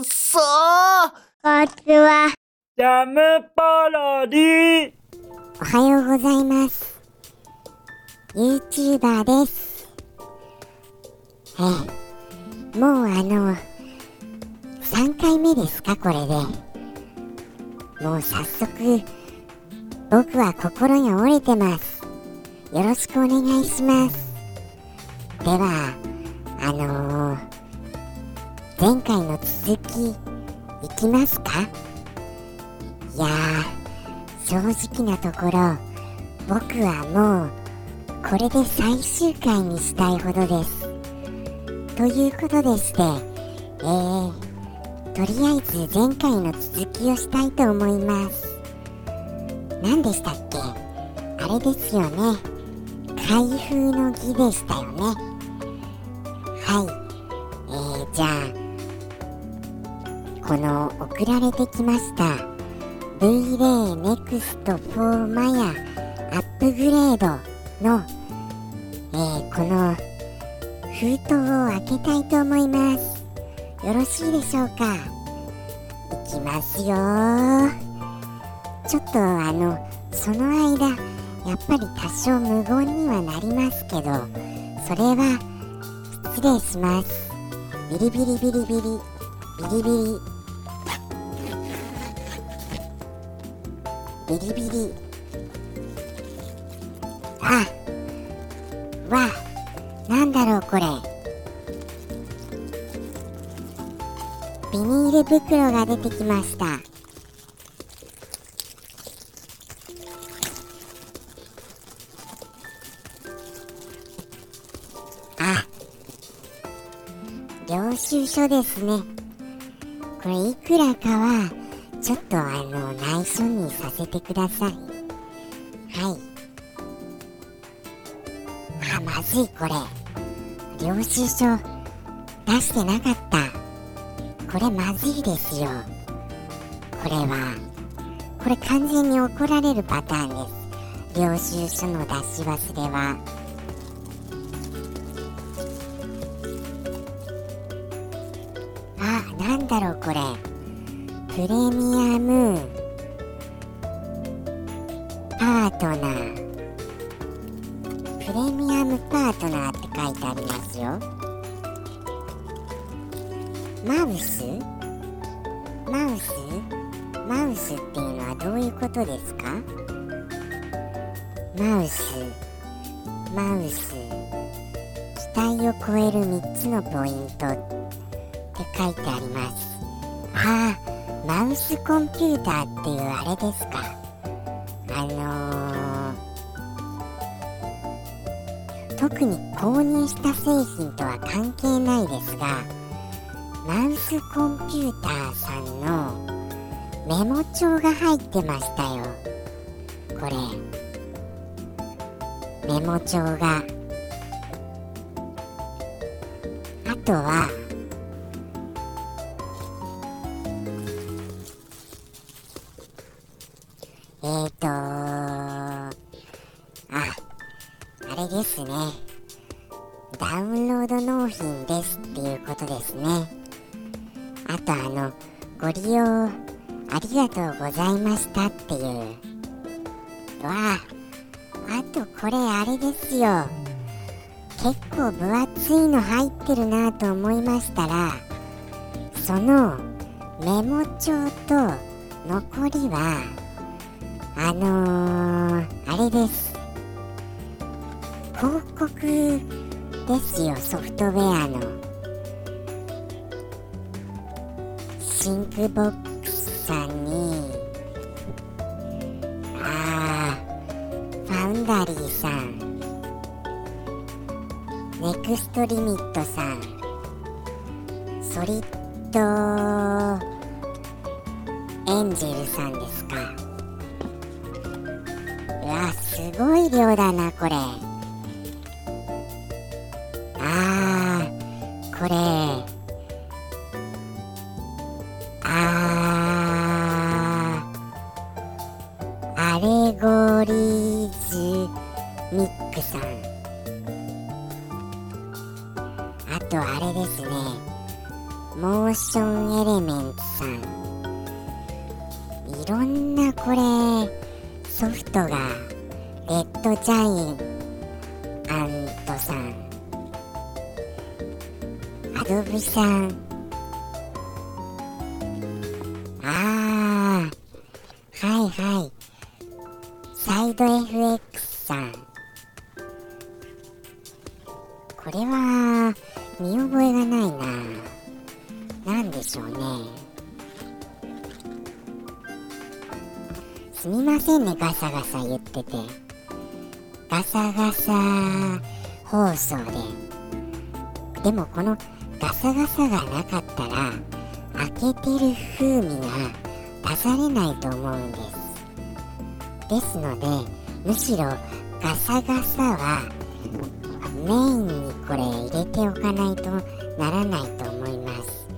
そーこんにちは。ジャムパロディおはようございます。YouTuber です。ええ、もうあの、3回目ですか、これで。もう早速、僕は心が折れてます。よろしくお願いします。では、あのー前回の続き、いきますか？いやー、正直なところ僕はもうこれで最終回にしたいほどです。ということでしてえー、とりあえず前回の続きをしたいと思います。何でしたっけ？あれですよね。開封の儀でしたよね。はい。この送られてきました。V-Ray Next for Maya アップグレードの、えーこの封筒を開けたいと思います。よろしいでしょうか？いきますよ。ちょっとあのその間やっぱり多少無言にはなりますけどそれは失礼します。ビリビリビリビリビリビリビリビリ。あわなんだろうこれ。ビニール袋が出てきました。あ領収書ですね。これいくらかはちょっとあの内緒にさせてください。はい。あまずいこれ。領収書出してなかった。これまずいですよ。これは。これ完全に怒られるパターンです。領収書の出し忘れは。あなんだろうこれ。プレミアムパートナー。プレミアムパートナーって書いてありますよ。マウス？マウス？マウスっていうのはどういうことですか？マウス。マウス。期待を超える3つのポイントって書いてあります。ああマウスコンピューターっていうあれですか。あのー、特に購入した製品とは関係ないですがマウスコンピューターさんのメモ帳が入ってましたよ。これ。メモ帳が。あとはえーとああれですね。ダウンロード納品ですっていうことですね。あとあのご利用ありがとうございましたっていう。わああとこれあれですよ。結構分厚いの入ってるなと思いましたらそのメモ帳と残りはあのー、あれです。広告ですよソフトウェアの Thinkbox さんにあー Foundry さん Next Limit さんソリッドエンジェルさんですか。ごい量だなこれ。あーこれ。あー。アレゴリーズミックさん。あとあれですね。申ションエレメンツさん。いろんなこれソフトがレッドジャイアントさん。アドビさん。ああはいはい。サイド FX さん。これは見覚えがないな。何でしょうね。すみませんねガサガサ言ってて。ガサガサ。放送で。でもこのガサガサがなかったら開けてる風味が出されないと思うんです。ですのでむしろガサガサはメインにこれ入れておかないとならないと思います。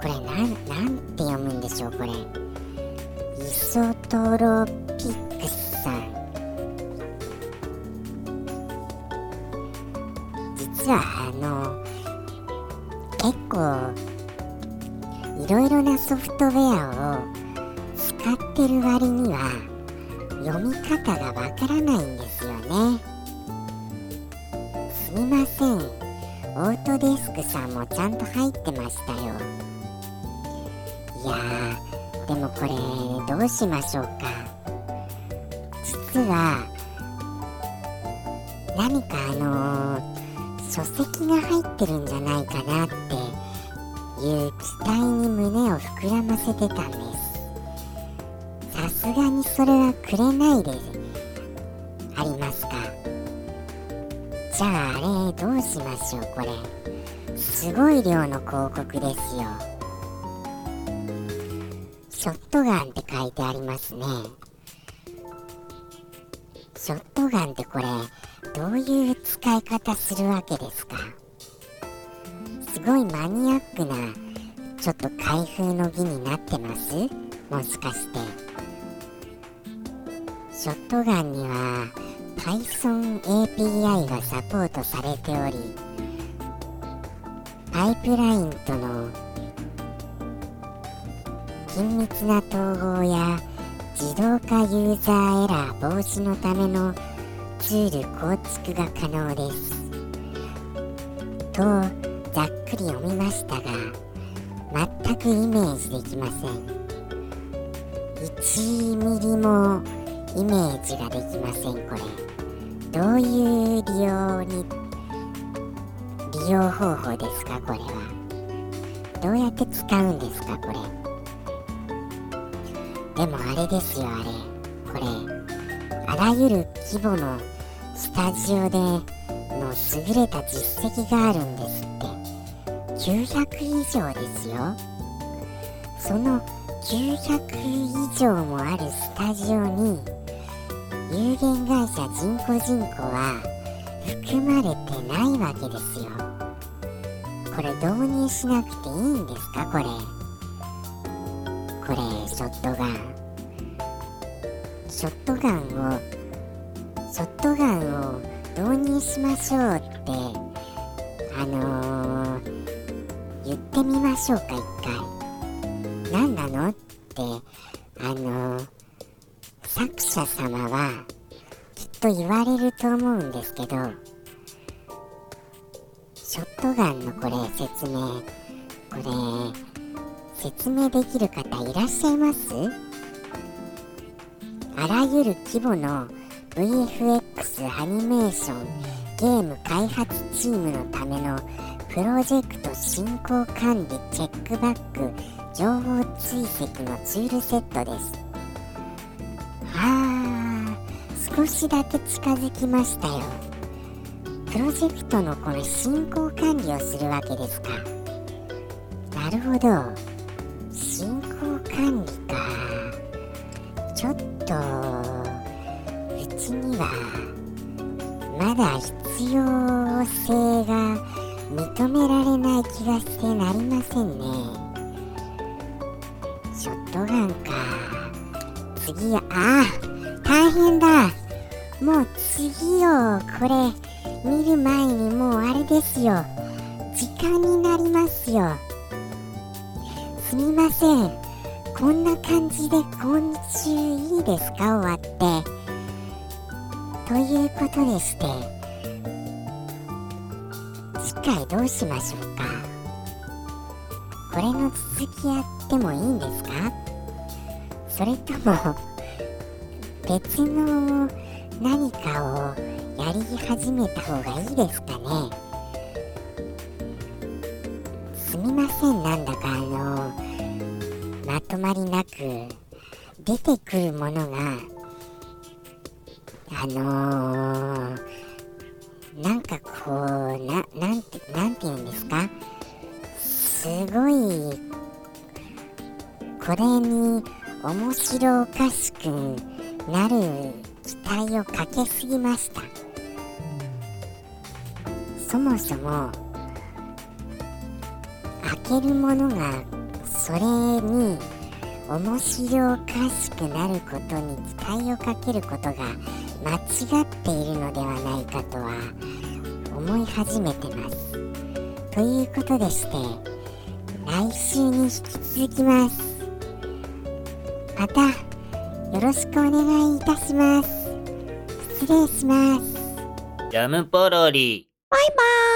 これなんて読むんでしょうこれ。イソトロピソフトウェアを使ってる割には読み方がわからないんですよね。すみません。オートデスクさんもちゃんと入ってましたよ。いやーでもこれどうしましょうか。実は何かあのー書籍が入ってるんじゃないかなっていう期待に胸を膨らませてたんです。さすがにそれはくれないですありますか？じゃああれどうしましょうこれ。すごい量の広告ですよ。ショットガンって書いてありますね。ショットガンってこれどういう使い方するわけですか？すごいマニアックなちょっと開封の儀になってます？もしかして。ショットガンには Python API がサポートされておりパイプラインとの緊密な統合や自動化ユーザーエラー防止のためのツール構築が可能です。とざっくり読みましたが全くイメージできません。1ミリもイメージができませんこれ。どういう利用に利用方法ですかこれは。どうやって使うんですかこれ。でもあれですよあれ。これあらゆる規模のスタジオでの優れた実績があるんですって。900以上ですよ。その900以上もあるスタジオに有限会社人工人口は含まれてないわけですよ。これ導入しなくていいんですか？これ。これショットガン。ショットガンをショットガンを導入しましょうってあのー、言ってみましょうか一回何なのってあのー、作者様はきっと言われると思うんですけどショットガンのこれ説明これ説明できる方いらっしゃいます？あらゆる規模の VFX アニメーションゲーム開発チームのためのプロジェクト進行管理チェックバック情報追跡のツールセットです。あー少しだけ近づきましたよ。プロジェクトのこの進行管理をするわけですか。なるほど。進行管理か。ちょっとうちにはまだ必要性が認められない気がしてなりませんね。ショットガンか次ああ大変だ。もう次をこれ見る前にもうあれですよ。時間になりますよ。すみません。こんな感じで今週いいですか？終わって。ということでして。回どうしましょうか？これの続きやってもいいんですか？それとも別の何かをやり始めた方がいいですかね？すみませんなんだかあのまとまりなく出てくるものがあのー、なんかこうななんてなんて言うんですか？すごいこれに面白おかしくなる期待をかけすぎました。そもそも開けるものがそれに面白おかしくなることに期待をかけることが間違っているのではないかとは思い始めてます。ということでして来週に引き続きます。またよろしくお願いいたします。失礼します。ジャムポロリ。バイバーイ